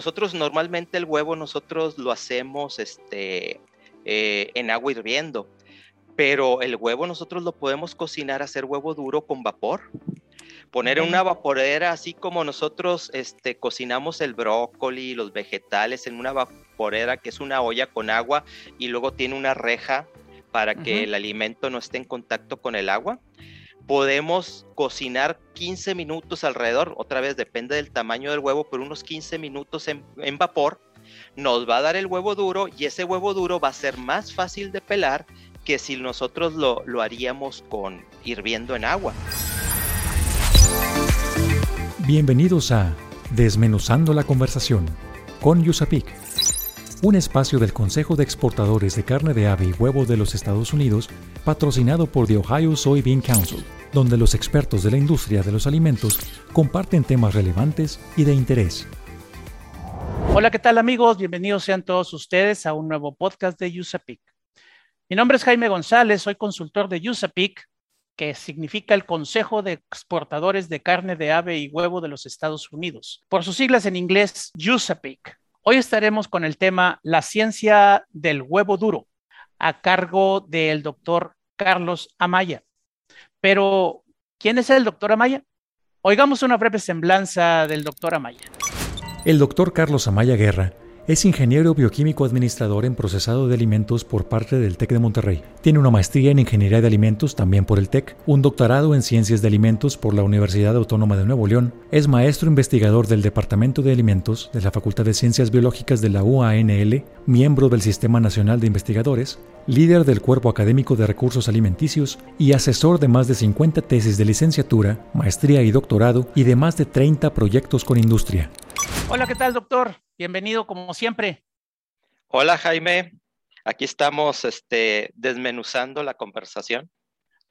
Nosotros normalmente el huevo nosotros lo hacemos este, eh, en agua hirviendo, pero el huevo nosotros lo podemos cocinar, hacer huevo duro con vapor. Poner en una vaporera, así como nosotros este, cocinamos el brócoli, los vegetales en una vaporera que es una olla con agua y luego tiene una reja para que el alimento no esté en contacto con el agua. Podemos cocinar 15 minutos alrededor, otra vez depende del tamaño del huevo, pero unos 15 minutos en, vapor. Nos va a dar el huevo duro y ese huevo duro va a ser más fácil de pelar que si nosotros lo, lo haríamos con hirviendo en agua. Bienvenidos a Desmenuzando la conversación con Yusapik un espacio del Consejo de Exportadores de Carne de Ave y Huevo de los Estados Unidos, patrocinado por The Ohio Soybean Council, donde los expertos de la industria de los alimentos comparten temas relevantes y de interés. Hola, ¿qué tal amigos? Bienvenidos sean todos ustedes a un nuevo podcast de USAPIC. Mi nombre es Jaime González, soy consultor de USAPIC, que significa el Consejo de Exportadores de Carne de Ave y Huevo de los Estados Unidos. Por sus siglas en inglés, USAPIC. Hoy estaremos con el tema La ciencia del huevo duro, a cargo del doctor Carlos Amaya. Pero, ¿quién es el doctor Amaya? Oigamos una breve semblanza del doctor Amaya. El doctor Carlos Amaya Guerra es ingeniero bioquímico administrador en procesado de alimentos por parte del TEC de Monterrey. Tiene una maestría en ingeniería de alimentos también por el TEC, un doctorado en ciencias de alimentos por la Universidad Autónoma de Nuevo León. Es maestro investigador del Departamento de Alimentos de la Facultad de Ciencias Biológicas de la UANL, miembro del Sistema Nacional de Investigadores, líder del Cuerpo Académico de Recursos Alimenticios y asesor de más de 50 tesis de licenciatura, maestría y doctorado y de más de 30 proyectos con industria. Hola, ¿qué tal, doctor? Bienvenido como siempre. Hola, Jaime. Aquí estamos este, desmenuzando la conversación.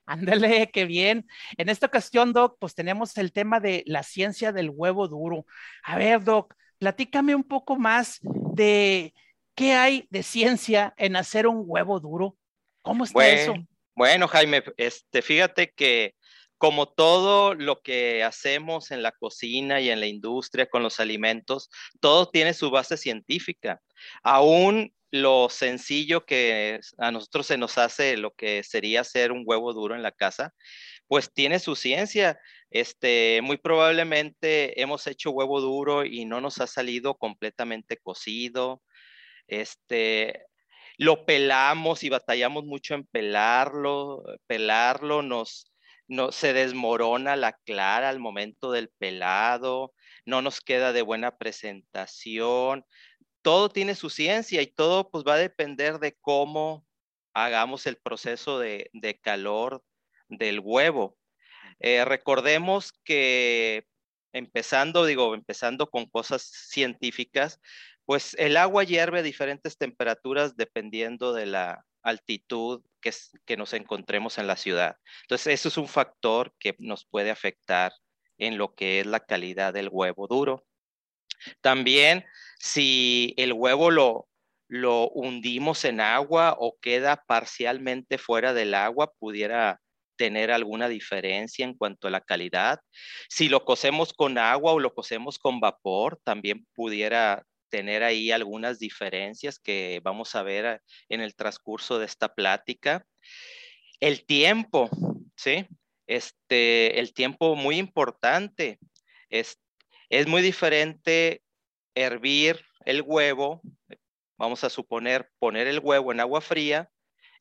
Ándale, qué bien. En esta ocasión, Doc, pues tenemos el tema de la ciencia del huevo duro. A ver, Doc, platícame un poco más de qué hay de ciencia en hacer un huevo duro. ¿Cómo está eso? Bueno, Jaime, este, fíjate que como todo lo que hacemos en la cocina y en la industria con los alimentos, todo tiene su base científica. Aún lo sencillo que a nosotros se nos hace lo que sería hacer un huevo duro en la casa, pues tiene su ciencia. Este, muy probablemente hemos hecho huevo duro y no nos ha salido completamente cocido. Este, lo pelamos y batallamos mucho en pelarlo, pelarlo nos no se desmorona la clara al momento del pelado, no nos queda de buena presentación. Todo tiene su ciencia y todo pues va a depender de cómo hagamos el proceso de, calor del huevo. Eh, recordemos que empezando, digo, empezando con cosas científicas, pues el agua hierve a diferentes temperaturas dependiendo de la altitud que, nos encontremos en la ciudad. Entonces, eso es un factor que nos puede afectar en lo que es la calidad del huevo duro. También, si el huevo lo, lo hundimos en agua o queda parcialmente fuera del agua, pudiera tener alguna diferencia en cuanto a la calidad. Si lo cocemos con agua o lo cocemos con vapor, también pudiera tener ahí algunas diferencias que vamos a ver eh, en el transcurso de esta plática. El tiempo, ¿sí? Este, el tiempo muy importante. Es, es muy diferente hervir el huevo, vamos a suponer poner el huevo en agua fría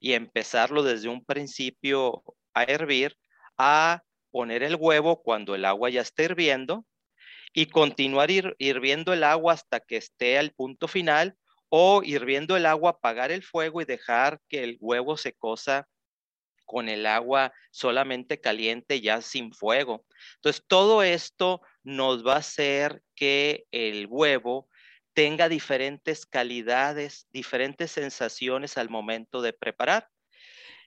y empezarlo desde un principio a hervir, a poner el huevo cuando el agua ya está hirviendo y continuar hirviendo el agua hasta que esté al punto final o hirviendo el agua, apagar el fuego y dejar que el huevo se cosa con el agua solamente caliente, ya sin fuego. Entonces, todo esto nos va a hacer que el huevo tenga diferentes calidades, diferentes sensaciones al momento de preparar.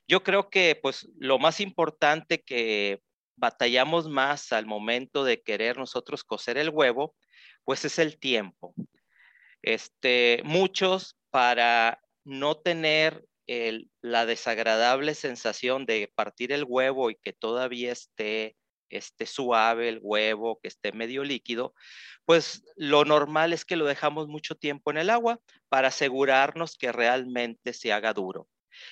Yo creo que pues lo más importante que batallamos más al momento de querer nosotros cocer el huevo, pues es el tiempo. Este, muchos para no tener la desagradable sensación de partir el huevo y que todavía esté esté suave el huevo, que esté medio líquido, pues lo normal es que lo dejamos mucho tiempo en el agua para asegurarnos que realmente se haga duro.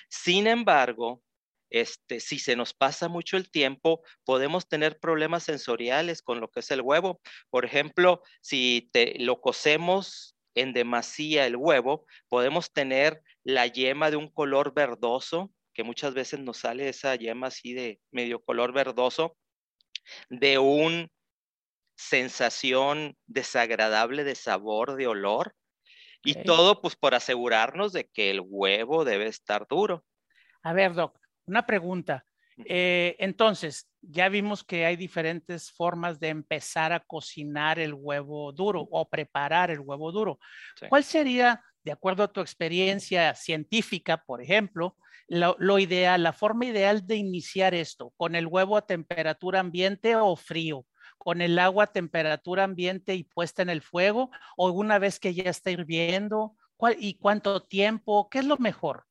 Sin embargo, este, si se nos pasa mucho el tiempo, podemos tener problemas sensoriales con lo que es el huevo. Por ejemplo, si te, lo cocemos en demasía el huevo, podemos tener la yema de un color verdoso, que muchas veces nos sale esa yema así de medio color verdoso, de una sensación desagradable de sabor, de olor, y todo pues por asegurarnos de que el huevo debe estar duro. A ver, Doc, una pregunta. Eh, entonces, ya vimos que hay diferentes formas de empezar a cocinar el huevo duro o preparar el huevo duro. ¿Cuál sería, de acuerdo a tu experiencia científica, por ejemplo, lo, ideal, la forma ideal de iniciar esto? ¿Con el huevo a temperatura ambiente o frío? ¿Con el agua a temperatura ambiente y puesta en el fuego? ¿O una vez que ya está hirviendo? ¿Y cuánto tiempo? ¿Qué es lo mejor?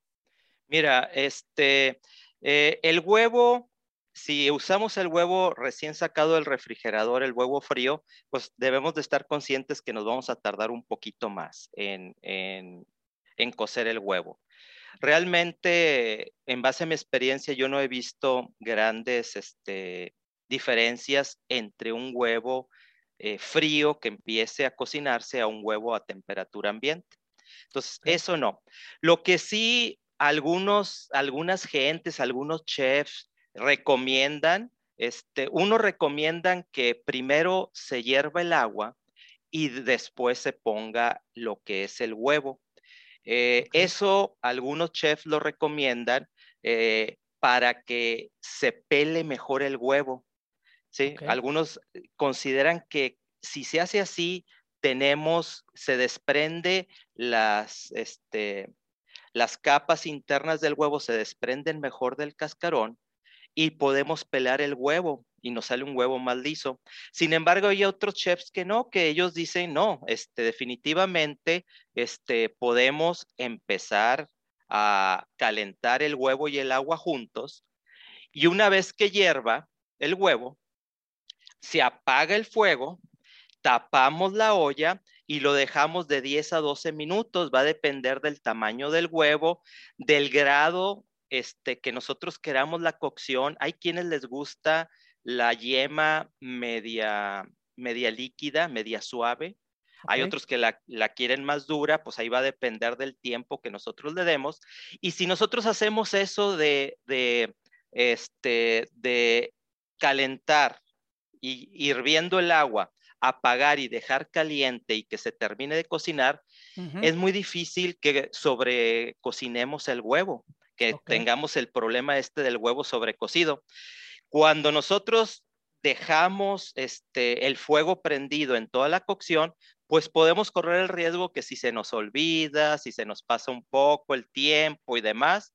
Mira, este, eh, el huevo, si usamos el huevo recién sacado del refrigerador, el huevo frío, pues debemos de estar conscientes que nos vamos a tardar un poquito más en, en, en cocer el huevo. Realmente, en base a mi experiencia, yo no he visto grandes este, diferencias entre un huevo eh, frío que empiece a cocinarse a un huevo a temperatura ambiente. Entonces, eso no. Lo que sí algunos, algunas gentes, algunos chefs recomiendan, este, uno recomiendan que primero se hierva el agua y después se ponga lo que es el huevo. Eh, eso algunos chefs lo recomiendan eh, para que se pele mejor el huevo. ¿sí? Algunos consideran que si se hace así, tenemos, se desprende las, este, las capas internas del huevo se desprenden mejor del cascarón y podemos pelar el huevo y nos sale un huevo más liso. Sin embargo, hay otros chefs que no, que ellos dicen, no, este, definitivamente este, podemos empezar a calentar el huevo y el agua juntos y una vez que hierva el huevo, se apaga el fuego, tapamos la olla y lo dejamos de 10 a 12 minutos. Va a depender del tamaño del huevo, del grado este, que nosotros queramos la cocción. Hay quienes les gusta la yema media, media líquida, media suave. Hay otros que la, quieren más dura, pues ahí va a depender del tiempo que nosotros le demos. Y si nosotros hacemos eso de, de, este, de calentar y hirviendo el agua apagar y dejar caliente y que se termine de cocinar, es muy difícil que sobrecocinemos el huevo, que tengamos el problema este del huevo sobrecocido. Cuando nosotros dejamos este, el fuego prendido en toda la cocción, pues podemos correr el riesgo que si se nos olvida, si se nos pasa un poco el tiempo y demás,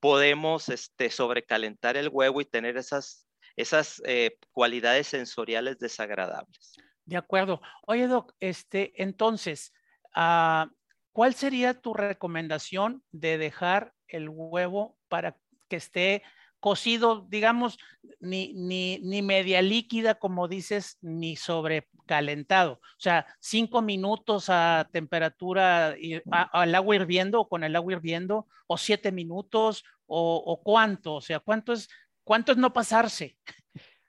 podemos este, sobrecalentar el huevo y tener esas, esas eh, cualidades sensoriales desagradables. De acuerdo. Oye, Doc, este, entonces, ah, ¿cuál sería tu recomendación de dejar el huevo para que esté cocido, digamos, ni, ni, ni media líquida, como dices, ni sobrecalentado? O sea, cinco minutos a temperatura, al agua hirviendo o con el agua hirviendo, o siete minutos, o, o cuánto, o sea, ¿cuánto es, cuánto es no pasarse?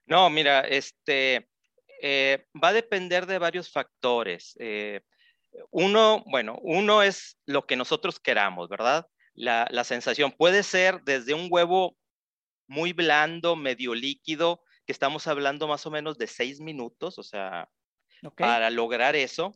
No, mira, este, eh, va a depender de varios factores. Eh, uno, bueno, uno es lo que nosotros queramos, ¿verdad? La, sensación puede ser desde un huevo muy blando, medio líquido, que estamos hablando más o menos de seis minutos, o sea, para lograr eso,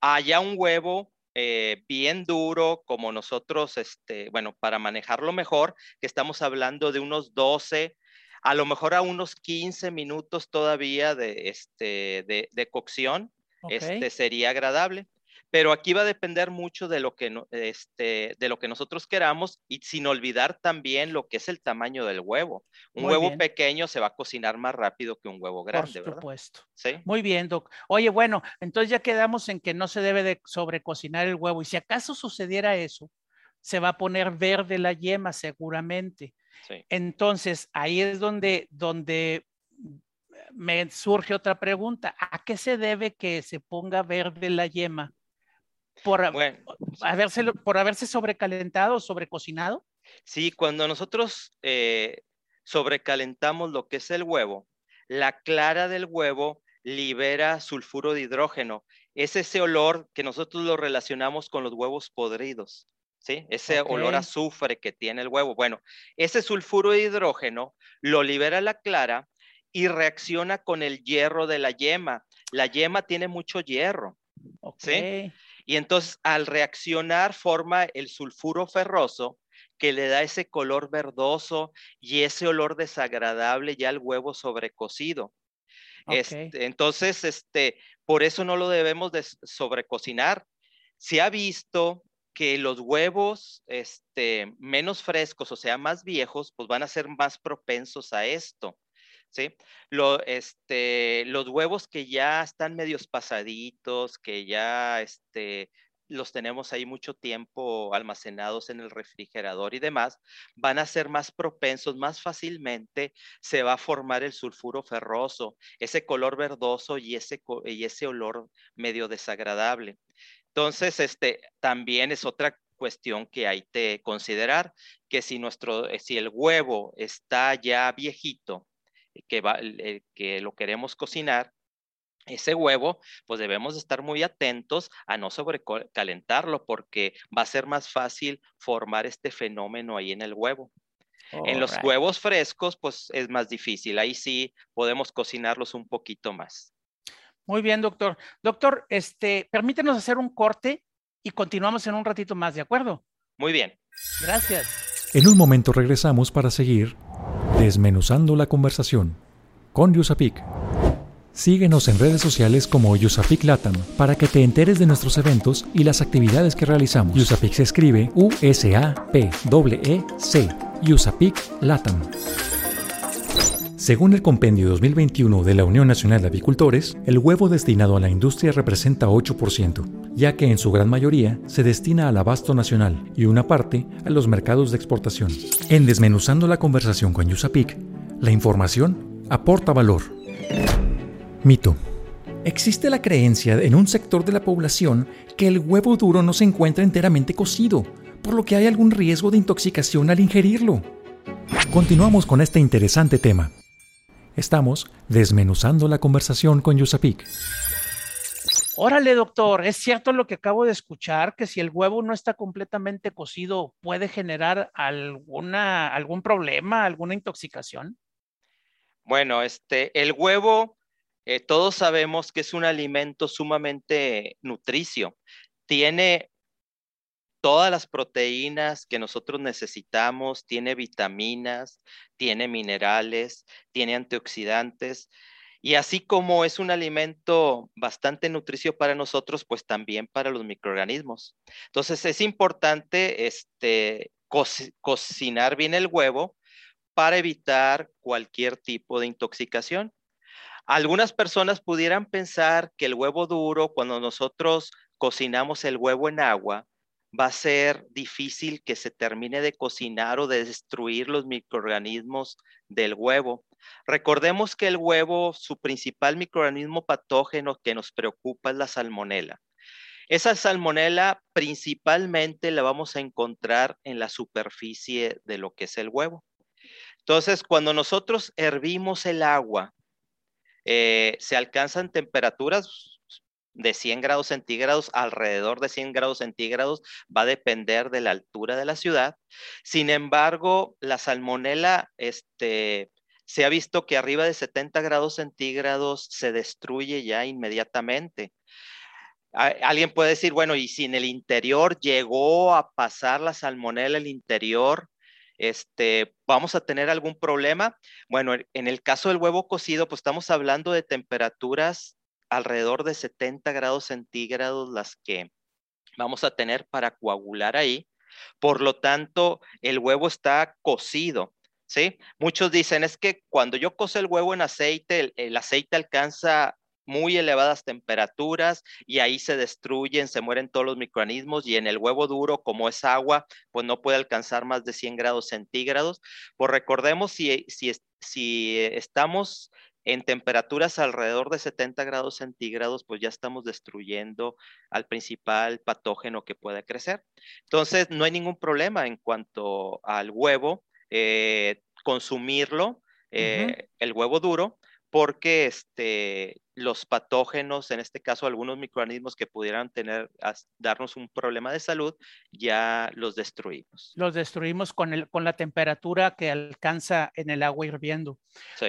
haya un huevo eh, bien duro, como nosotros, este, bueno, para manejarlo mejor, que estamos hablando de unos 12 a lo mejor a unos 15 minutos todavía de, este, de, cocción, este, sería agradable. Pero aquí va a depender mucho de lo, que, este, de lo que nosotros queramos y sin olvidar también lo que es el tamaño del huevo. Un huevo pequeño se va a cocinar más rápido que un huevo grande. Por supuesto. Muy bien, Doc. Oye, bueno, entonces ya quedamos en que no se debe de sobrecocinar el huevo. Y si acaso sucediera eso, se va a poner verde la yema seguramente. Entonces, ahí es donde, donde me surge otra pregunta. ¿A qué se debe que se ponga verde la yema? ¿Por, haberse, por haberse sobrecalentado o sobrecocinado? Sí, cuando nosotros eh, sobrecalentamos lo que es el huevo, la clara del huevo libera sulfuro de hidrógeno. Es ese olor que nosotros lo relacionamos con los huevos podridos. ¿Sí? Ese olor a azufre que tiene el huevo. Bueno, ese sulfuro de hidrógeno lo libera la clara y reacciona con el hierro de la yema. La yema tiene mucho hierro. ¿sí? Y entonces al reaccionar forma el sulfuro ferroso que le da ese color verdoso y ese olor desagradable ya al huevo sobrecocido. Este, entonces, este, por eso no lo debemos de sobrecocinar. Se ha visto que los huevos este, menos frescos, o sea, más viejos, pues van a ser más propensos a esto. ¿sí? Este, los huevos que ya están medios pasaditos, que ya este, los tenemos ahí mucho tiempo almacenados en el refrigerador y demás, van a ser más propensos, más fácilmente se va a formar el sulfuro ferroso, ese color verdoso y ese, y ese olor medio desagradable. Entonces, este también es otra cuestión que hay que considerar, que si nuestro, si el huevo está ya viejito, que, va, que lo queremos cocinar, ese huevo, pues debemos estar muy atentos a no sobrecalentarlo porque va a ser más fácil formar este fenómeno ahí en el huevo. en los huevos frescos, pues es más difícil. Ahí sí podemos cocinarlos un poquito más. Muy bien, doctor. Doctor, este, permítenos hacer un corte y continuamos en un ratito más, ¿de acuerdo? Muy bien. Gracias. En un momento regresamos para seguir desmenuzando la conversación con Yusapik. Síguenos en redes sociales como Yusapik Latam para que te enteres de nuestros eventos y las actividades que realizamos. Yusapik se escribe U-S-A-P-E-E-C. Yusapik Latam. Según el Compendio 2021 de la Unión Nacional de Avicultores, el huevo destinado a la industria representa 8%, ya que en su gran mayoría se destina al abasto nacional y una parte a los mercados de exportación. En Desmenuzando la conversación con Yusapik, la información aporta valor. Mito. Existe la creencia en un sector de la población que el huevo duro no se encuentra enteramente cocido, por lo que hay algún riesgo de intoxicación al ingerirlo. Continuamos con este interesante tema. Estamos desmenuzando la conversación con Yusapik. Órale, doctor, ¿es cierto lo que acabo de escuchar? Que si el huevo no está completamente cocido puede generar alguna, algún problema, alguna intoxicación. Bueno, este, el huevo eh, todos sabemos que es un alimento sumamente nutricio. Tiene todas las proteínas que nosotros necesitamos, tiene vitaminas, tiene minerales, tiene antioxidantes. Y así como es un alimento bastante nutricio para nosotros, pues también para los microorganismos. Entonces es importante este, cocinar bien el huevo para evitar cualquier tipo de intoxicación. Algunas personas pudieran pensar que el huevo duro, cuando nosotros cocinamos el huevo en agua, va a ser difícil que se termine de cocinar o de destruir los microorganismos del huevo. Recordemos que el huevo, su principal microorganismo patógeno que nos preocupa es la salmonela. Esa salmonela principalmente la vamos a encontrar en la superficie de lo que es el huevo. Entonces, cuando nosotros hervimos el agua eh, se alcanzan temperaturas de 100 grados centígrados, alrededor de 100 grados centígrados, va a depender de la altura de la ciudad. Sin embargo, la salmonela, este, se ha visto que arriba de 70 grados centígrados se destruye ya inmediatamente. Alguien puede decir, bueno, y si en el interior llegó a pasar la salmonela el interior, este, ¿vamos a tener algún problema? Bueno, en el caso del huevo cocido, pues estamos hablando de temperaturas alrededor de 70 grados centígrados las que vamos a tener para coagular ahí. Por lo tanto, el huevo está cocido. ¿Sí? Muchos dicen, es que cuando yo coce el huevo en aceite, el aceite alcanza muy elevadas temperaturas y ahí se destruyen, se mueren todos los microorganismos y en el huevo duro, como es agua, pues no puede alcanzar más de 100 grados centígrados. Pues recordemos si, si, si estamos en temperaturas alrededor de 70 grados centígrados, pues ya estamos destruyendo al principal patógeno que puede crecer. Entonces, no hay ningún problema en cuanto al huevo, eh, consumirlo, eh, el huevo duro, porque este, los patógenos, en este caso algunos microorganismos que pudieran tener, darnos un problema de salud, ya los destruimos. Los destruimos con, el, con la temperatura que alcanza en el agua hirviendo.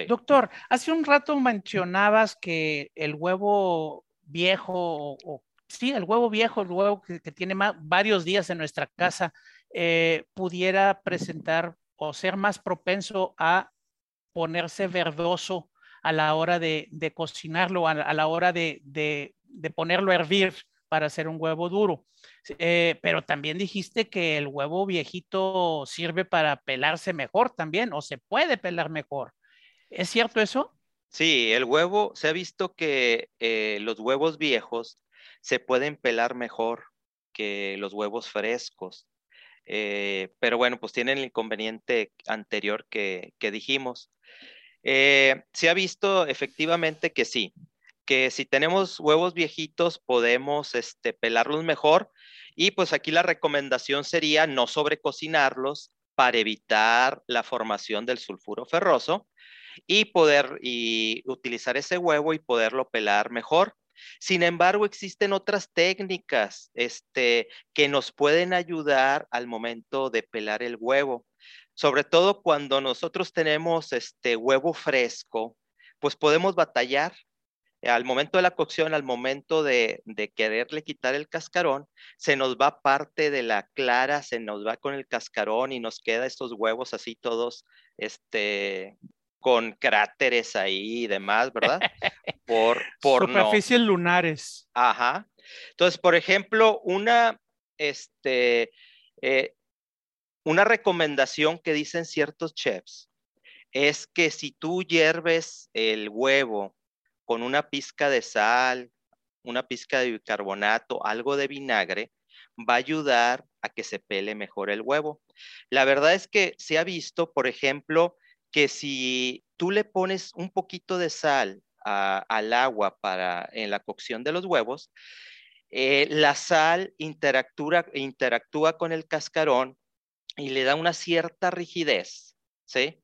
Doctor, hace un rato mencionabas que el huevo viejo, o, sí, el huevo viejo, el huevo que, tiene varios días en nuestra casa, eh, pudiera presentar o ser más propenso a ponerse verdoso a la hora de, cocinarlo, a, la hora de, ponerlo a hervir para hacer un huevo duro. Eh, pero también dijiste que el huevo viejito sirve para pelarse mejor también, o se puede pelar mejor. ¿Es cierto eso? Sí, el huevo, se ha visto que eh, los huevos viejos se pueden pelar mejor que los huevos frescos. Eh, pero bueno, pues tienen el inconveniente anterior que dijimos. Eh, se ha visto efectivamente que sí, que si tenemos huevos viejitos podemos este, pelarlos mejor y pues aquí la recomendación sería no sobrecocinarlos para evitar la formación del sulfuro ferroso y poder y utilizar ese huevo y poderlo pelar mejor. Sin embargo, existen otras técnicas este, que nos pueden ayudar al momento de pelar el huevo sobre todo cuando nosotros tenemos este huevo fresco, pues podemos batallar al momento de la cocción, al momento de, quererle quitar el cascarón, se nos va parte de la clara, se nos va con el cascarón y nos queda estos huevos así todos, este, con cráteres ahí y demás, ¿verdad? Por, por Superficies lunares. Ajá. Entonces, por ejemplo, una, este, eh, una recomendación que dicen ciertos chefs es que si tú hierves el huevo con una pizca de sal, una pizca de bicarbonato, algo de vinagre, va a ayudar a que se pele mejor el huevo. La verdad es que se ha visto, por ejemplo, que si tú le pones un poquito de sal al agua para en la cocción de los huevos, eh, la sal interactúa, interactúa con el cascarón y le da una cierta rigidez, ¿sí?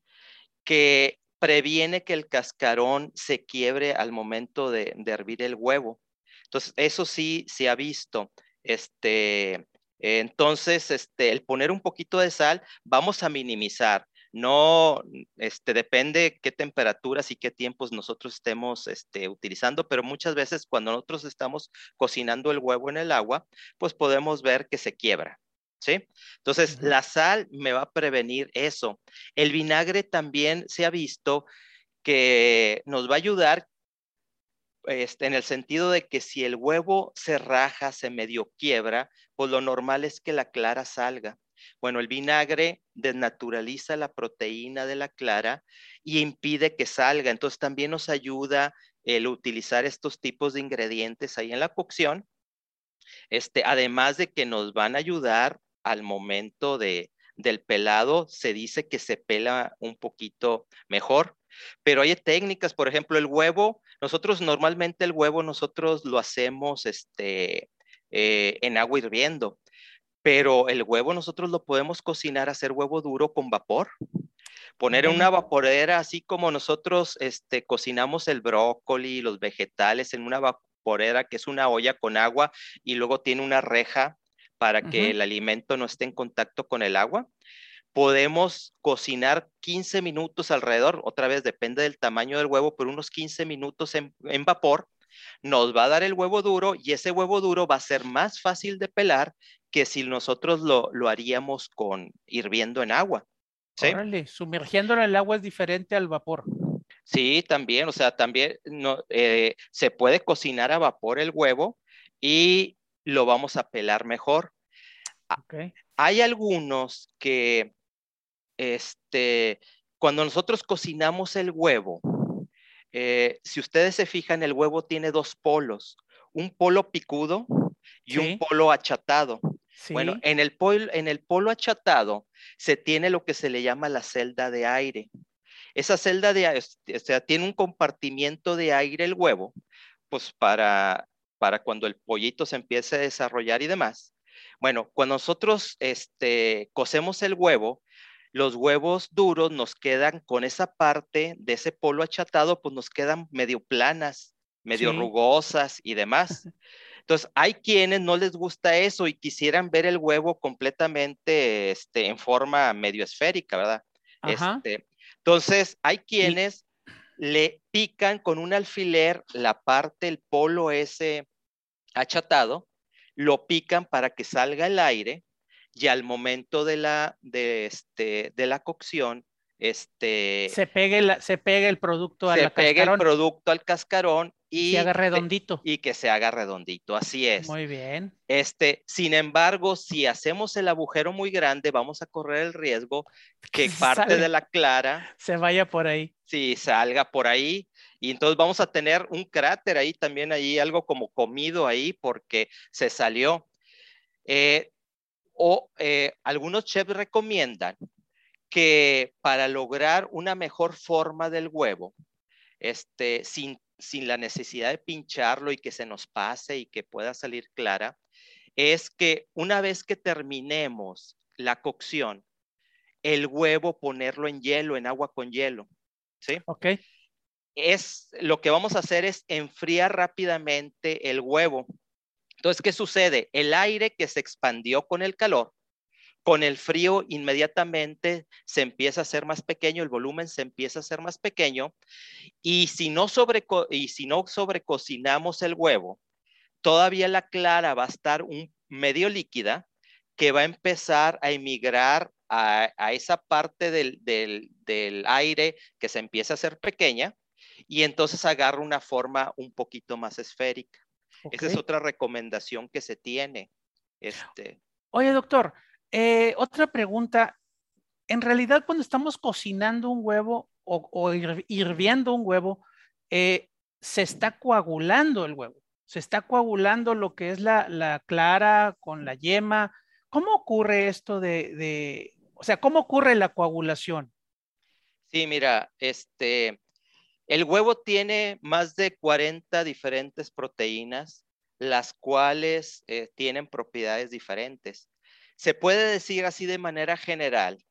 Que previene que el cascarón se quiebre al momento de, hervir el huevo. Entonces, eso sí se ha visto. Este, entonces, este, el poner un poquito de sal, vamos a minimizar. No, este, depende qué temperaturas y qué tiempos nosotros estemos este, utilizando, pero muchas veces cuando nosotros estamos cocinando el huevo en el agua, pues podemos ver que se quiebra. ¿Sí? Entonces, la sal me va a prevenir eso. El vinagre también se ha visto que nos va a ayudar este, en el sentido de que si el huevo se raja, se medio quiebra, pues lo normal es que la clara salga. Bueno, el vinagre desnaturaliza la proteína de la clara y impide que salga. Entonces también nos ayuda el utilizar estos tipos de ingredientes ahí en la cocción. Este, además de que nos van a ayudar al momento de, del pelado se dice que se pela un poquito mejor, pero hay técnicas, por ejemplo, el huevo, nosotros normalmente el huevo nosotros lo hacemos este, eh, en agua hirviendo, pero el huevo nosotros lo podemos cocinar, hacer huevo duro con vapor. Poner en una vaporera, así como nosotros este, cocinamos el brócoli, los vegetales en una vaporera que es una olla con agua y luego tiene una reja para que el alimento no esté en contacto con el agua. Podemos cocinar 15 minutos alrededor, otra vez depende del tamaño del huevo, pero unos 15 minutos en, vapor. Nos va a dar el huevo duro y ese huevo duro va a ser más fácil de pelar que si nosotros lo, haríamos con hirviendo en agua. ¿sí? sumergiéndolo en el agua es diferente al vapor. Sí, también, o sea, también no, eh, se puede cocinar a vapor el huevo y lo vamos a pelar mejor. Hay algunos que, este, cuando nosotros cocinamos el huevo, eh, si ustedes se fijan, el huevo tiene dos polos, un polo picudo y un polo achatado. Bueno, en el, polo, en el polo achatado se tiene lo que se le llama la celda de aire. esa celda de, este, o sea, tiene un compartimiento de aire el huevo, pues para, para cuando el pollito se empiece a desarrollar y demás. Bueno, cuando nosotros este, cocemos el huevo, los huevos duros nos quedan con esa parte de ese polo achatado, pues nos quedan medio planas, medio rugosas y demás. Entonces, hay quienes no les gusta eso y quisieran ver el huevo completamente este, en forma medio esférica, ¿verdad? Este, entonces, hay quienes le pican con un alfiler la parte, el polo ese achatado, lo pican para que salga el aire y al momento de la, de este, de la cocción, este, se pegue, se pegue el producto al cascarón. Se pegue el producto al cascarón y se haga redondito. Y que se haga redondito, así es. Muy bien. Este, sin embargo, si hacemos el agujero muy grande, vamos a correr el riesgo que parte de la clara se vaya por ahí. Sí, salga por ahí. Y entonces vamos a tener un cráter ahí también, ahí algo como comido ahí porque se salió. Eh, o eh, algunos chefs recomiendan que para lograr una mejor forma del huevo, este, sin, sin la necesidad de pincharlo y que se nos pase y que pueda salir clara, es que una vez que terminemos la cocción, el huevo ponerlo en hielo, en agua con hielo. ¿Sí? Ok. Es lo que vamos a hacer es enfriar rápidamente el huevo. Entonces, ¿qué sucede? El aire que se expandió con el calor con el frío inmediatamente se empieza a hacer más pequeño, el volumen se empieza a hacer más pequeño y si no, sobre, y si no sobrecocinamos el huevo, todavía la clara va a estar un medio líquida que va a empezar a emigrar a, esa parte del, del, aire que se empieza a hacer pequeña y entonces agarra una forma un poquito más esférica. Esa es otra recomendación que se tiene. Este. Oye, doctor, eh, otra pregunta. En realidad, cuando estamos cocinando un huevo o, hirviendo un huevo, eh, se está coagulando el huevo. Se está coagulando lo que es la, clara con la yema. ¿Cómo ocurre esto de, o sea, cómo ocurre la coagulación? Sí, mira, este, el huevo tiene más de 40 diferentes proteínas, las cuales eh, tienen propiedades diferentes. Se puede decir así de manera general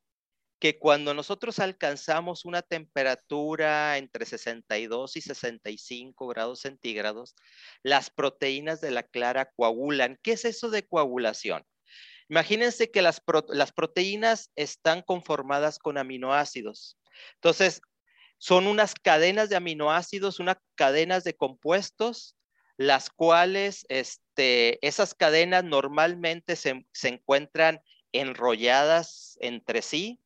que cuando nosotros alcanzamos una temperatura entre 62 y 65 grados centígrados, las proteínas de la clara coagulan. ¿Qué es eso de coagulación? Imagínense que las, proteínas están conformadas con aminoácidos. Entonces, son unas cadenas de aminoácidos, unas cadenas de compuestos las cuales este, esas cadenas normalmente se, encuentran enrolladas entre sí.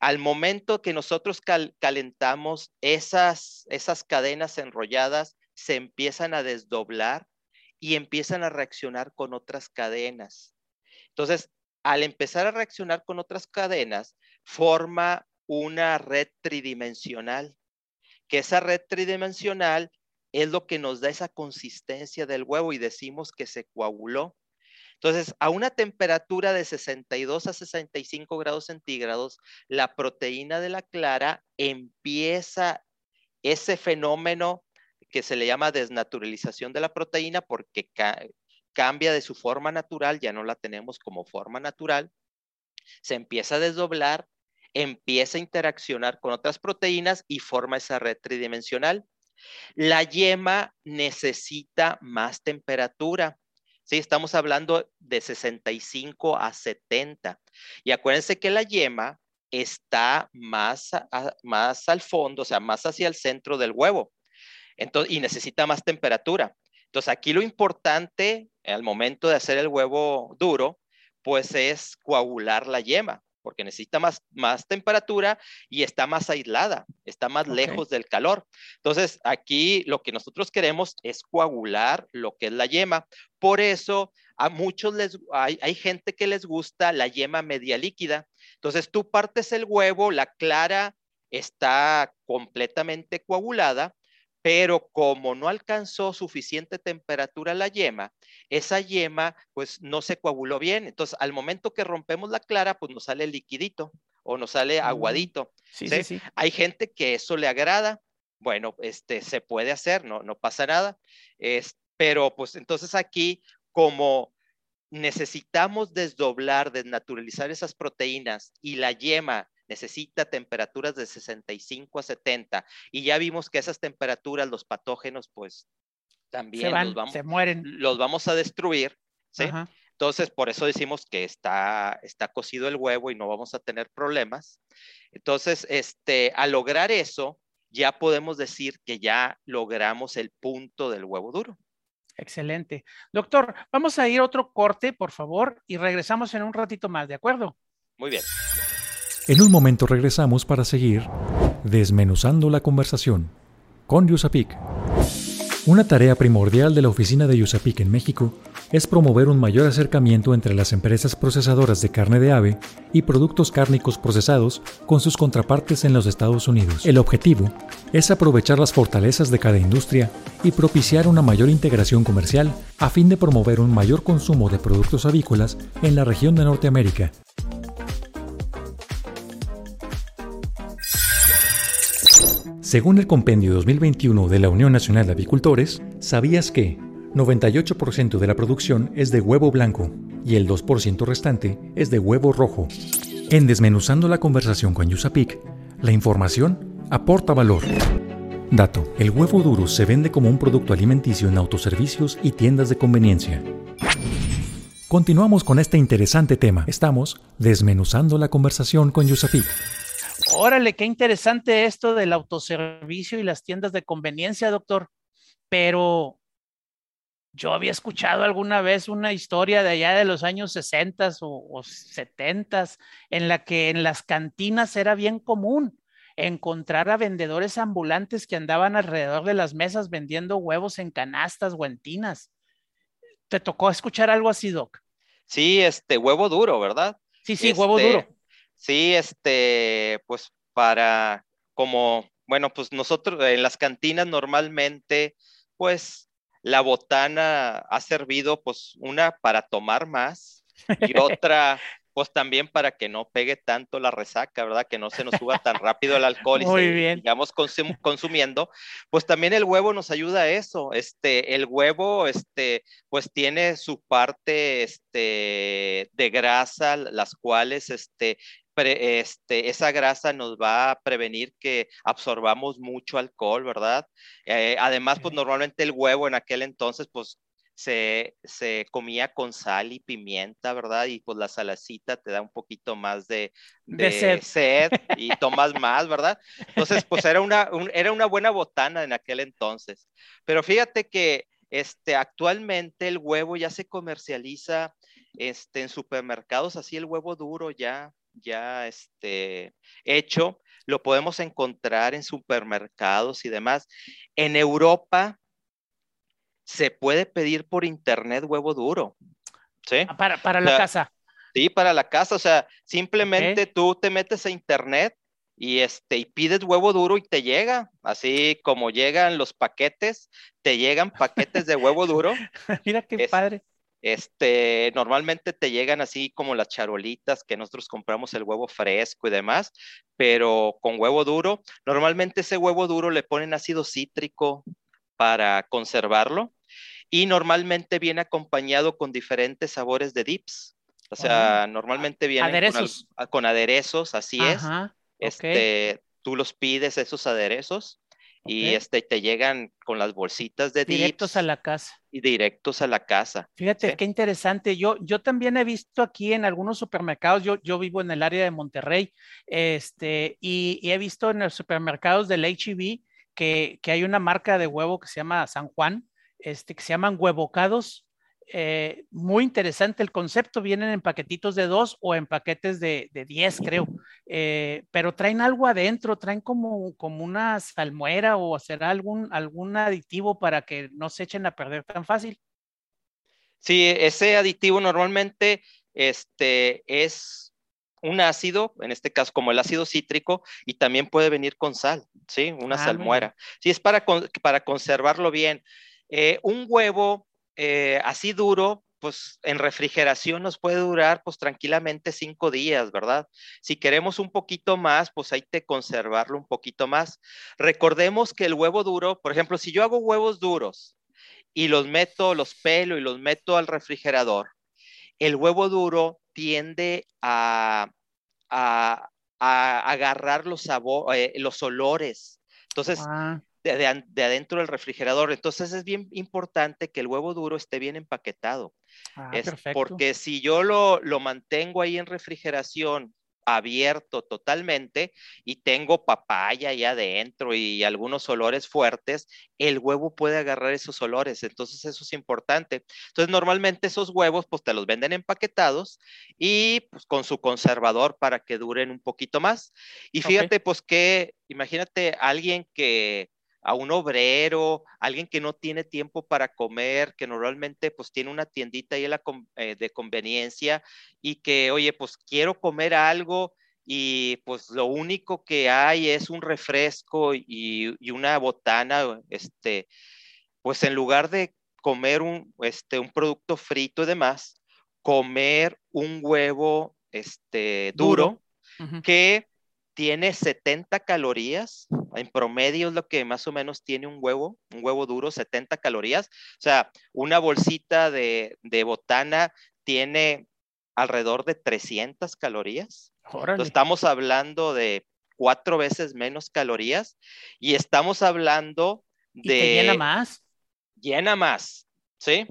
Al momento que nosotros calentamos esas, esas cadenas enrolladas, se empiezan a desdoblar y empiezan a reaccionar con otras cadenas. Entonces, al empezar a reaccionar con otras cadenas, forma una red tridimensional, que esa red tridimensional es lo que nos da esa consistencia del huevo y decimos que se coaguló. Entonces, a una temperatura de 62 a 65 grados centígrados, la proteína de la clara empieza ese fenómeno que se le llama desnaturalización de la proteína porque cambia de su forma natural, ya no la tenemos como forma natural, se empieza a desdoblar, empieza a interaccionar con otras proteínas y forma esa red tridimensional. La yema necesita más temperatura. Sí, estamos hablando de 65 a 70. Y acuérdense que la yema está más, más al fondo, o sea, más hacia el centro del huevo. Entonces, y necesita más temperatura. Entonces, aquí lo importante al momento de hacer el huevo duro, pues es coagular la yema porque necesita más, más temperatura y está más aislada, está más lejos del calor. Entonces, aquí lo que nosotros queremos es coagular lo que es la yema. Por eso, a muchos les, hay, hay gente que les gusta la yema media líquida. Entonces, tú partes el huevo, la clara está completamente coagulada pero como no alcanzó suficiente temperatura la yema, esa yema pues no se coaguló bien. Entonces, al momento que rompemos la clara, pues nos sale liquidito, o nos sale Mm. aguadito. Sí, ¿sí? sí, sí. Hay gente que eso le agrada, bueno, este se puede hacer, no, no pasa nada, es, pero pues entonces aquí como necesitamos desdoblar, desnaturalizar esas proteínas y la yema necesita temperaturas de 65 a 70 y ya vimos que esas temperaturas los patógenos pues también Se van, los, vamos, se mueren. los vamos a destruir, ¿sí? Ajá. Entonces, por eso decimos que está, está cocido el huevo y no vamos a tener problemas. Entonces, este, al lograr eso, ya podemos decir que ya logramos el punto del huevo duro. Excelente. Doctor, vamos a ir a otro corte, por favor, y regresamos en un ratito más, ¿de acuerdo? Muy bien. En un momento regresamos para seguir desmenuzando la conversación con Yusapik. Una tarea primordial de la oficina de Yusapik en México es promover un mayor acercamiento entre las empresas procesadoras de carne de ave y productos cárnicos procesados con sus contrapartes en los Estados Unidos. El objetivo es aprovechar las fortalezas de cada industria y propiciar una mayor integración comercial a fin de promover un mayor consumo de productos avícolas en la región de Norteamérica. Según el Compendio 2021 de la Unión Nacional de Avicultores, ¿sabías que 98% de la producción es de huevo blanco y el 2% restante es de huevo rojo? En Desmenuzando la conversación con Yusapik, la información aporta valor. Dato: el huevo duro se vende como un producto alimenticio en autoservicios y tiendas de conveniencia. Continuamos con este interesante tema. Estamos desmenuzando la conversación con Yusapik. Órale, qué interesante esto del autoservicio y las tiendas de conveniencia, doctor. Pero yo había escuchado alguna vez una historia de allá de los años 60 o, o 70 en la que en las cantinas era bien común encontrar a vendedores ambulantes que andaban alrededor de las mesas vendiendo huevos en canastas o en tinas. ¿Te tocó escuchar algo así, Doc? Sí, este huevo duro, ¿verdad? Sí, sí, huevo duro. Sí, este, pues para como, bueno, pues nosotros en las cantinas normalmente, pues la botana ha servido pues una para tomar más y otra pues también para que no pegue tanto la resaca, ¿verdad? Que no se nos suba tan rápido el alcohol y Muy se, bien. sigamos consum consumiendo. Pues también el huevo nos ayuda a eso. Este, el huevo, este, pues tiene su parte, este, de grasa, las cuales, este, Pre, este, esa grasa nos va a prevenir que absorbamos mucho alcohol, ¿verdad? Eh, además, pues normalmente el huevo en aquel entonces, pues se, se, comía con sal y pimienta, ¿verdad? Y pues la salacita te da un poquito más de, de, de sed. sed. y tomas más, ¿verdad? Entonces, pues era una, un, era una buena botana en aquel entonces. Pero fíjate que este, actualmente el huevo ya se comercializa este, en supermercados, así el huevo duro ya, ya este, hecho, lo podemos encontrar en supermercados y demás. En Europa se puede pedir por internet huevo duro. ¿sí? Ah, Para, para la casa. Sí, para la casa. O sea, simplemente okay. tú te metes a internet y, este, y pides huevo duro y te llega. Así como llegan los paquetes, te llegan paquetes de huevo duro. Mira qué es, padre. Este, normalmente te llegan así como las charolitas que nosotros compramos el huevo fresco y demás, pero con huevo duro. Normalmente ese huevo duro le ponen ácido cítrico para conservarlo y normalmente viene acompañado con diferentes sabores de dips. O sea, oh. normalmente viene aderezos. Con, con, aderezos, así Ajá, es. Este, okay. Tú los pides esos aderezos y este, te llegan con las bolsitas de directos dips a la casa y directos a la casa. Fíjate ¿sí? qué interesante. Yo, yo también he visto aquí en algunos supermercados. Yo, yo vivo en el área de Monterrey, este, y, y he visto en los supermercados del HEB que, que, hay una marca de huevo que se llama San Juan, este, que se llaman huevocados. Eh, muy interesante el concepto. Vienen en paquetitos de dos o en paquetes de, de diez, creo. Eh, pero traen algo adentro, traen como, como una salmuera o hacer algún, algún aditivo para que no se echen a perder tan fácil. Sí, ese aditivo normalmente este, es un ácido, en este caso como el ácido cítrico, y también puede venir con sal, ¿sí? Una ah, salmuera. Sí, es para, para conservarlo bien. Eh, un huevo eh, así duro, pues en refrigeración nos puede durar pues tranquilamente cinco días, ¿verdad? Si queremos un poquito más, pues hay que conservarlo un poquito más. Recordemos que el huevo duro, por ejemplo, si yo hago huevos duros y los meto, los pelo y los meto al refrigerador, el huevo duro tiende a, agarrar los, eh, los olores. Entonces, ah de, adentro del refrigerador. Entonces es bien importante que el huevo duro esté bien empaquetado. Ah, es porque si yo lo, lo mantengo ahí en refrigeración abierto totalmente y tengo papaya ahí adentro y algunos olores fuertes, el huevo puede agarrar esos olores. Entonces eso es importante. Entonces normalmente esos huevos pues te los venden empaquetados y pues con su conservador para que duren un poquito más. Y fíjate pues que imagínate alguien que a un obrero, alguien que no tiene tiempo para comer, que normalmente pues tiene una tiendita ahí eh, de conveniencia y que, oye, pues quiero comer algo y pues lo único que hay es un refresco y, una botana, este, pues en lugar de comer un, este, un producto frito y demás, comer un huevo este, duro, que tiene 70 calorías, en promedio es lo que más o menos tiene un huevo, un huevo duro, 70 calorías. O sea, una bolsita de, botana tiene alrededor de 300 calorías. estamos hablando de cuatro veces menos calorías y estamos hablando de... ¿Y llena más? Llena más, ¿sí?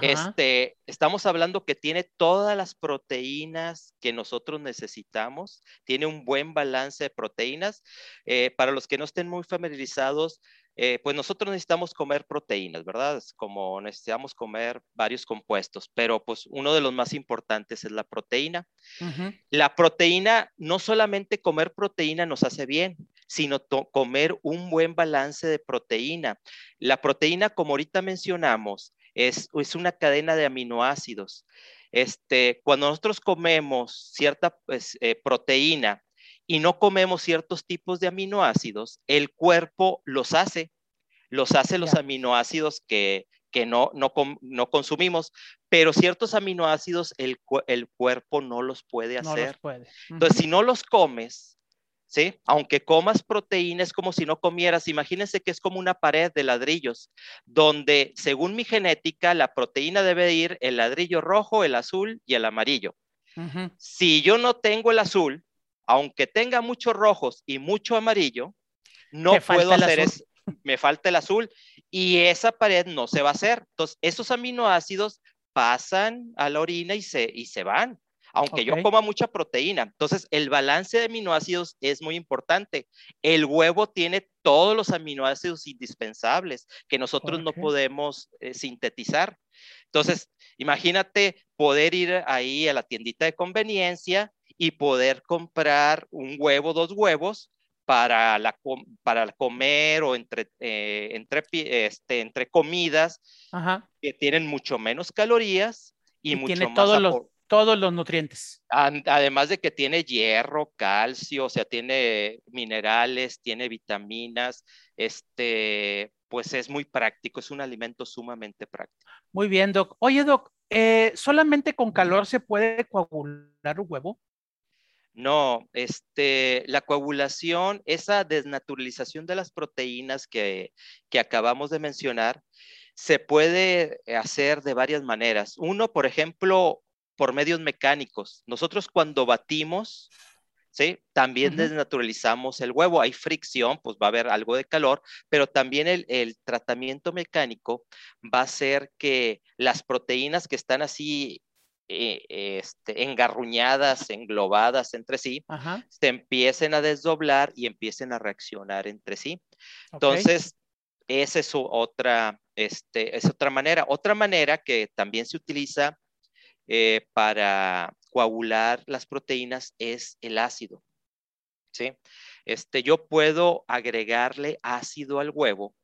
Este, estamos hablando que tiene todas las proteínas que nosotros necesitamos, tiene un buen balance de proteínas. Eh, para los que no estén muy familiarizados, eh, pues nosotros necesitamos comer proteínas, ¿verdad? Es como necesitamos comer varios compuestos, pero pues uno de los más importantes es la proteína. La proteína, no solamente comer proteína nos hace bien, sino comer un buen balance de proteína. La proteína, como ahorita mencionamos, es, una cadena de aminoácidos. Este, cuando nosotros comemos cierta pues, eh, proteína y no comemos ciertos tipos de aminoácidos, el cuerpo los hace, los hace los aminoácidos que, no, no, no, consumimos, pero ciertos aminoácidos el, el cuerpo no los puede hacer. Entonces, si no los comes, ¿sí? Aunque comas proteínas, como si no comieras. Imagínense que es como una pared de ladrillos, donde según mi genética, la proteína debe ir el ladrillo rojo, el azul y el amarillo. Si yo no tengo el azul, aunque tenga muchos rojos y mucho amarillo, no puedo hacer eso. Me falta el azul y esa pared no se va a hacer. Entonces, esos aminoácidos pasan a la orina y se, y se van aunque yo coma mucha proteína. Entonces, el balance de aminoácidos es muy importante. El huevo tiene todos los aminoácidos indispensables que nosotros no podemos eh, sintetizar. Entonces, imagínate poder ir ahí a la tiendita de conveniencia y poder comprar un huevo, dos huevos para, la, para comer o entre, eh, entre, este, entre comidas que tienen mucho menos calorías y, mucho tiene más todos los todos los nutrientes. Además de que tiene hierro, calcio, o sea, tiene minerales, tiene vitaminas, este, pues es muy práctico, es un alimento sumamente práctico. Muy bien, Doc. Oye, Doc, eh, ¿solamente con calor se puede coagular un huevo? No, este, la coagulación, esa desnaturalización de las proteínas que, que acabamos de mencionar, se puede hacer de varias maneras. Uno, por ejemplo, por medios mecánicos. Nosotros cuando batimos, ¿sí? También desnaturalizamos el huevo. Hay fricción, pues va a haber algo de calor, pero también el, tratamiento mecánico va a hacer que las proteínas que están así eh, este, engarruñadas, englobadas entre sí, se empiecen a desdoblar y empiecen a reaccionar entre sí. Entonces, esa es otra, este, es otra manera. Otra manera que también se utiliza eh, para coagular las proteínas es el ácido. ¿sí? Este, yo puedo agregarle ácido al huevo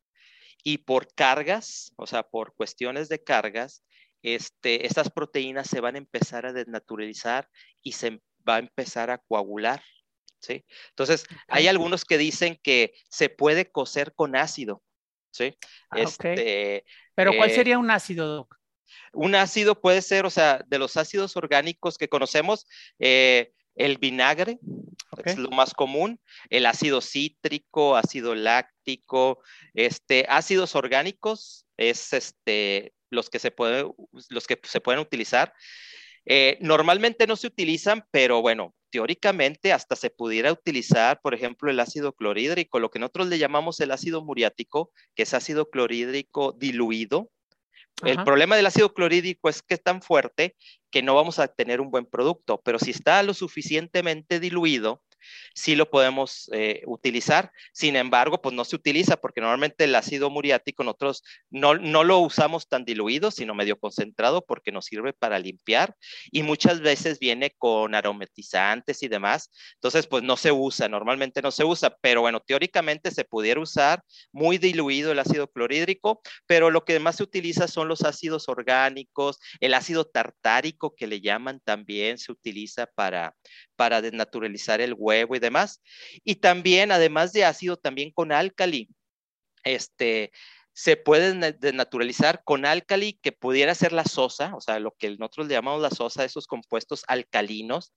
y por cargas, o sea, por cuestiones de cargas, este, estas proteínas se van a empezar a desnaturalizar y se va a empezar a coagular. ¿sí? Entonces, hay algunos que dicen que se puede cocer con ácido. ¿sí? Ah, este, Pero ¿cuál eh, sería un ácido, Doc? Un ácido puede ser, o sea, de los ácidos orgánicos que conocemos, eh, el vinagre es lo más común, el ácido cítrico, ácido láctico, este, ácidos orgánicos es este, los que se, puede, los que se pueden utilizar. Eh, normalmente no se utilizan, pero bueno, teóricamente hasta se pudiera utilizar, por ejemplo, el ácido clorhídrico, lo que nosotros le llamamos el ácido muriático, que es ácido clorhídrico diluido. El problema del ácido clorhídrico es que es tan fuerte que no vamos a tener un buen producto, pero si está lo suficientemente diluido, sí lo podemos eh, utilizar. Sin embargo, pues no se utiliza porque normalmente el ácido muriático nosotros no, no lo usamos tan diluido, sino medio concentrado porque nos sirve para limpiar y muchas veces viene con aromatizantes y demás. Entonces, pues no se usa, normalmente no se usa, pero bueno, teóricamente se pudiera usar muy diluido el ácido clorhídrico, pero lo que más se utiliza son los ácidos orgánicos, el ácido tartárico que le llaman también se utiliza para, para desnaturalizar el huevo y demás. Y también, además de ácido, también con álcali. Este, se puede desnaturalizar con álcali que pudiera ser la sosa, o sea, lo que nosotros le llamamos la sosa, esos compuestos alcalinos,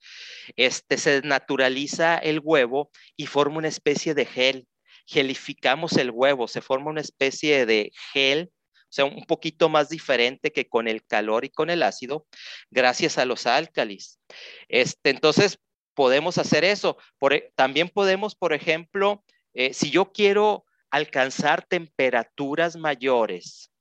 este, se desnaturaliza el huevo y forma una especie de gel. Gelificamos el huevo, se forma una especie de gel o sea, un poquito más diferente que con el calor y con el ácido, gracias a los álcalis. Este, entonces, podemos hacer eso. E, también podemos, por ejemplo, eh, si yo quiero alcanzar temperaturas mayores,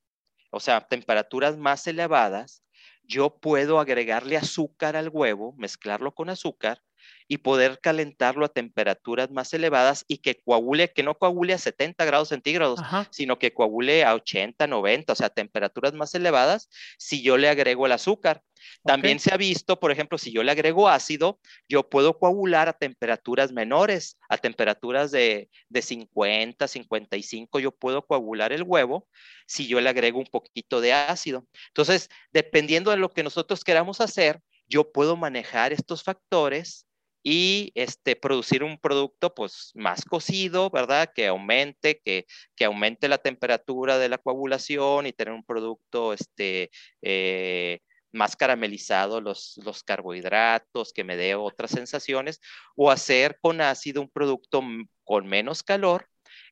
o sea, temperaturas más elevadas, yo puedo agregarle azúcar al huevo, mezclarlo con azúcar y poder calentarlo a temperaturas más elevadas y que coagule, que no coagule a 70 grados centígrados, sino que coagule a 80, 90, o sea, temperaturas más elevadas si yo le agrego el azúcar. También se ha visto, por ejemplo, si yo le agrego ácido, yo puedo coagular a temperaturas menores, a temperaturas de, de 50, 55, yo puedo coagular el huevo si yo le agrego un poquito de ácido. Entonces, dependiendo de lo que nosotros queramos hacer, yo puedo manejar estos factores y este, producir un producto pues más cocido, ¿verdad? Que aumente, que, que aumente la temperatura de la coagulación y tener un producto este, eh, más caramelizado los, los carbohidratos, que me dé otras sensaciones, o hacer con ácido un producto con menos calor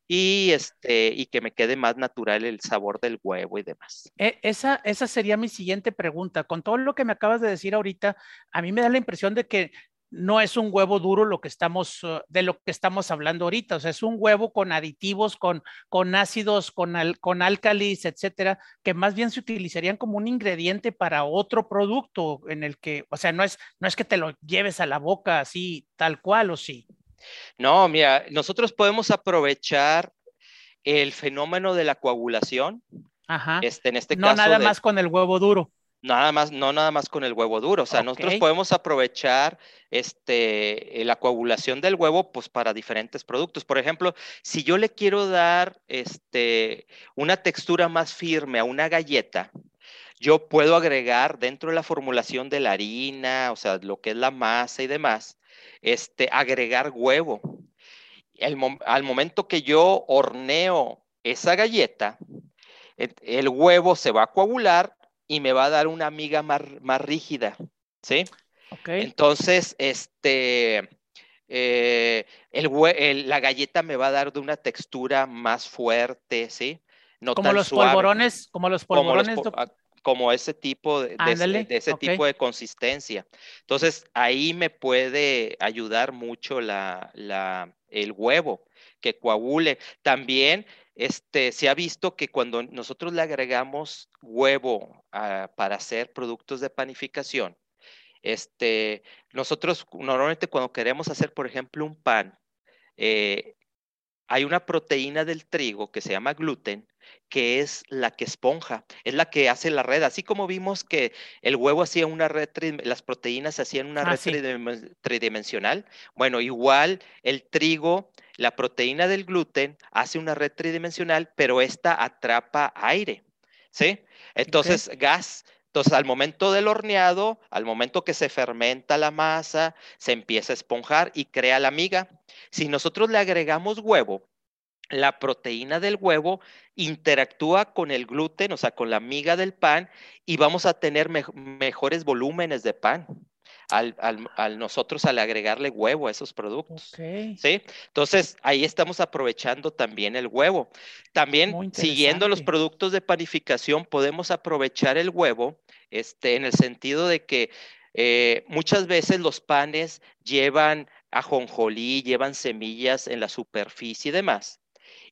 y, este, y que me quede más natural el sabor del huevo y demás. E, esa, esa sería mi siguiente pregunta. Con todo lo que me acabas de decir ahorita, a mí me da la impresión de que no es un huevo duro lo que estamos, uh, de lo que estamos hablando ahorita, o sea, es un huevo con aditivos, con, con ácidos, con, con álcalis, etcétera, que más bien se utilizarían como un ingrediente para otro producto en el que, o sea, no es, no es que te lo lleves a la boca así, tal cual, o sí. No, mira, nosotros podemos aprovechar el fenómeno de la coagulación. Ajá. Este, en este no nada más con el huevo duro. Nada más, no nada más con el huevo duro. O sea, nosotros podemos aprovechar este, la coagulación del huevo pues, para diferentes productos. Por ejemplo, si yo le quiero dar este, una textura más firme a una galleta, yo puedo agregar dentro de la formulación de la harina, o sea, lo que es la masa y demás, este, agregar huevo. al momento que yo horneo esa galleta, el huevo se va a coagular y me va a dar una amiga más, más rígida, ¿sí? Okay. Entonces, este, eh, el, la galleta me va a dar de una textura más fuerte, ¿sí? No como los polvorones, como los polvorones. Como, ah, ese tipo de, ese tipo de consistencia. Entonces, ahí me puede ayudar mucho la, la, el huevo que coagule. También este, se ha visto que cuando nosotros le agregamos huevo para hacer productos de panificación, este, nosotros normalmente cuando queremos hacer, por ejemplo, un pan, eh, hay una proteína del trigo que se llama gluten, que es la que esponja, es la que hace la red. Así como vimos que el huevo hacía una red, las proteínas hacían una ah, red tridimensional. Bueno, igual el trigo, la proteína del gluten hace una red tridimensional, pero esta atrapa aire, ¿sí? Entonces, gas. Entonces, al momento del horneado, al momento que se fermenta la masa, se empieza a esponjar y crea la miga. Si nosotros le agregamos huevo, la proteína del huevo interactúa con el gluten, o sea, con la miga del pan, y vamos a tener mejores volúmenes de pan. Al, nosotros al agregarle huevo a esos productos. ¿sí? Entonces, ahí estamos aprovechando también el huevo. También, siguiendo los productos de panificación, podemos aprovechar el huevo este, en el sentido de que eh, muchas veces los panes llevan ajonjolí, llevan semillas en la superficie y demás.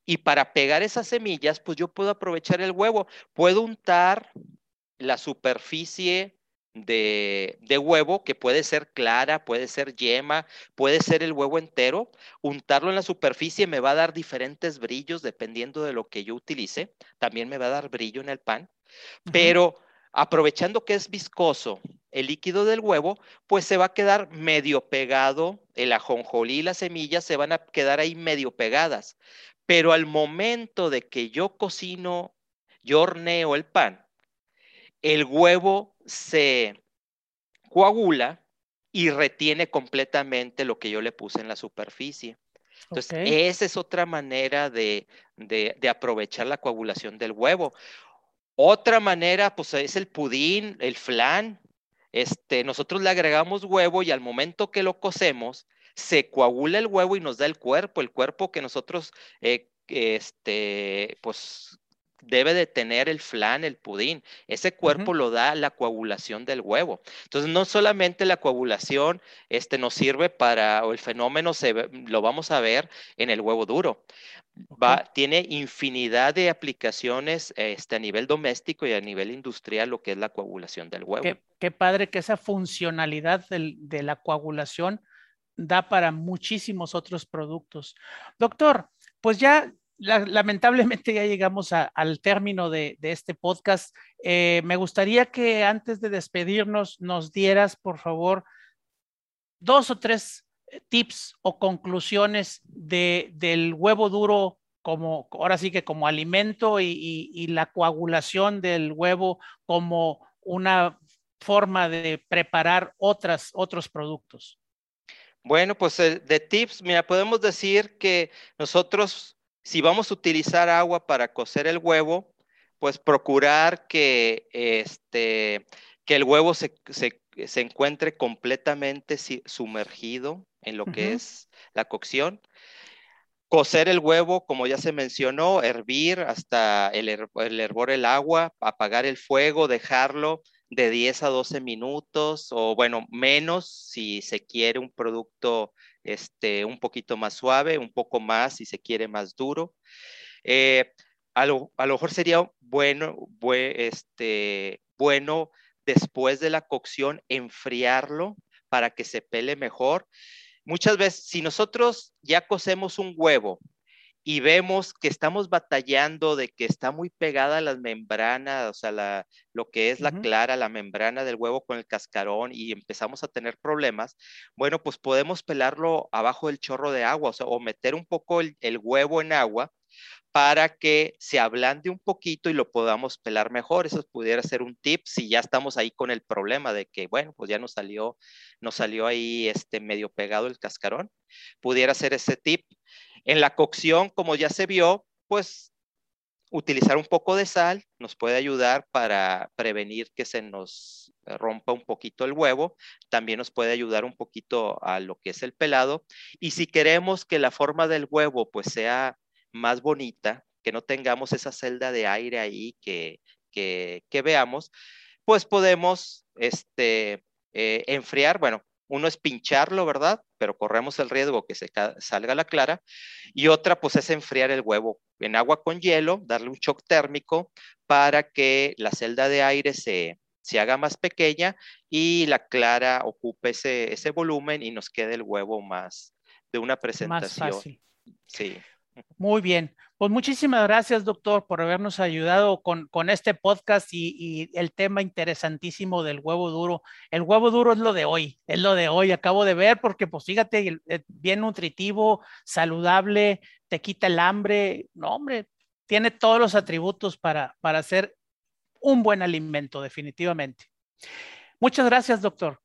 Y para pegar esas semillas, pues yo puedo aprovechar el huevo. Puedo untar la superficie de, huevo, que puede ser clara, puede ser yema, puede ser el huevo entero. Untarlo en la superficie me va a dar diferentes brillos dependiendo de lo que yo utilice. También me va a dar brillo en el pan. Pero aprovechando que es viscoso el líquido del huevo, pues se va a quedar medio pegado, el ajonjolí y las semillas se van a quedar ahí medio pegadas. Pero al momento de que yo cocino, yo horneo el pan, el huevo se coagula y retiene completamente lo que yo le puse en la superficie. Entonces, esa es otra manera de, de, aprovechar la coagulación del huevo. Otra manera, pues es el pudín, el flan. Este, nosotros le agregamos huevo y al momento que lo cocemos, se coagula el huevo y nos da el cuerpo, el cuerpo que nosotros, eh, este, pues debe de tener el flan, el pudín. Ese cuerpo lo da la coagulación del huevo. Entonces, no solamente la coagulación este, nos sirve para, o el fenómeno se, lo vamos a ver en el huevo duro. Va, tiene infinidad de aplicaciones este, a nivel doméstico y a nivel industrial, lo que es la coagulación del huevo. Qué, padre que esa funcionalidad de la coagulación da para muchísimos otros productos. Doctor, pues ya lamentablemente ya llegamos al término de, este podcast. Eh, me gustaría que antes de despedirnos nos dieras, por favor, dos o tres eh, tips o conclusiones del huevo duro como, ahora sí que como alimento y la coagulación del huevo como una forma de preparar otras, otros productos. Bueno, pues eh, de tips, mira, podemos decir que nosotros, si vamos a utilizar agua para cocer el huevo, pues procurar que, este, que el huevo se, encuentre completamente sumergido en lo que es la cocción. Cocer el huevo, como ya se mencionó, hervir hasta el, el hervor el agua, apagar el fuego, dejarlo de 10 a 12 minutos o bueno, menos si se quiere un producto este, un poquito más suave, un poco más si se quiere más duro. Eh, a, lo, mejor sería bueno, este, bueno después de la cocción enfriarlo para que se pele mejor. Muchas veces, si nosotros ya cocemos un huevo y vemos que estamos batallando de que está muy pegada a las membranas, o sea, lo que es la clara, la membrana del huevo con el cascarón y empezamos a tener problemas, bueno, pues podemos pelarlo abajo del chorro de agua, o sea, o meter un poco el, huevo en agua para que se ablande un poquito y lo podamos pelar mejor. Eso pudiera ser un tip si ya estamos ahí con el problema de que, bueno, pues ya nos salió, nos salió ahí este medio pegado el cascarón. Pudiera ser ese tip. En la cocción, como ya se vio, pues utilizar un poco de sal nos puede ayudar para prevenir que se nos rompa un poquito el huevo. También nos puede ayudar un poquito a lo que es el pelado. Y si queremos que la forma del huevo pues sea más bonita, que no tengamos esa celda de aire ahí que, que, veamos, pues podemos este, eh, enfriar, bueno, uno es pincharlo, ¿verdad? Pero corremos el riesgo que se salga la clara. Y otra, pues, es enfriar el huevo en agua con hielo, darle un shock térmico para que la celda de aire se, se haga más pequeña y la clara ocupe ese, ese volumen y nos quede el huevo más de una presentación. Más fácil. Sí. Muy bien. Pues muchísimas gracias, doctor, por habernos ayudado con, este podcast y, el tema interesantísimo del huevo duro. El huevo duro es lo de hoy, es lo de hoy. Acabo de ver porque, pues fíjate, bien nutritivo, saludable, te quita el hambre. No, hombre, tiene todos los atributos para, para ser un buen alimento, definitivamente. Muchas gracias, doctor.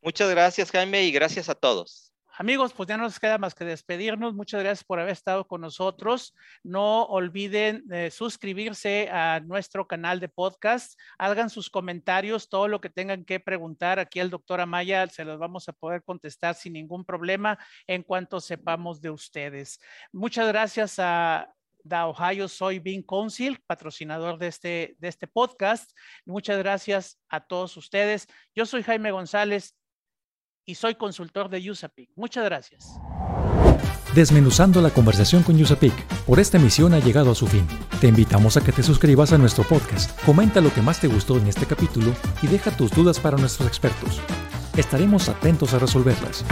Muchas gracias, Jaime, y gracias a todos. Amigos, pues ya no nos queda más que despedirnos. Muchas gracias por haber estado con nosotros. No olviden eh, suscribirse a nuestro canal de podcast. Hagan sus comentarios, todo lo que tengan que preguntar aquí al doctor Amaya se los vamos a poder contestar sin ningún problema en cuanto sepamos de ustedes. Muchas gracias a The Ohio Soybean Council, patrocinador de este, de este podcast. Muchas gracias a todos ustedes. Yo soy Jaime González y soy consultor de USAPIC. Muchas gracias. Desmenuzando la conversación con USAPIC, por esta emisión ha llegado a su fin. Te invitamos a que te suscribas a nuestro podcast, comenta lo que más te gustó en este capítulo y deja tus dudas para nuestros expertos. Estaremos atentos a resolverlas.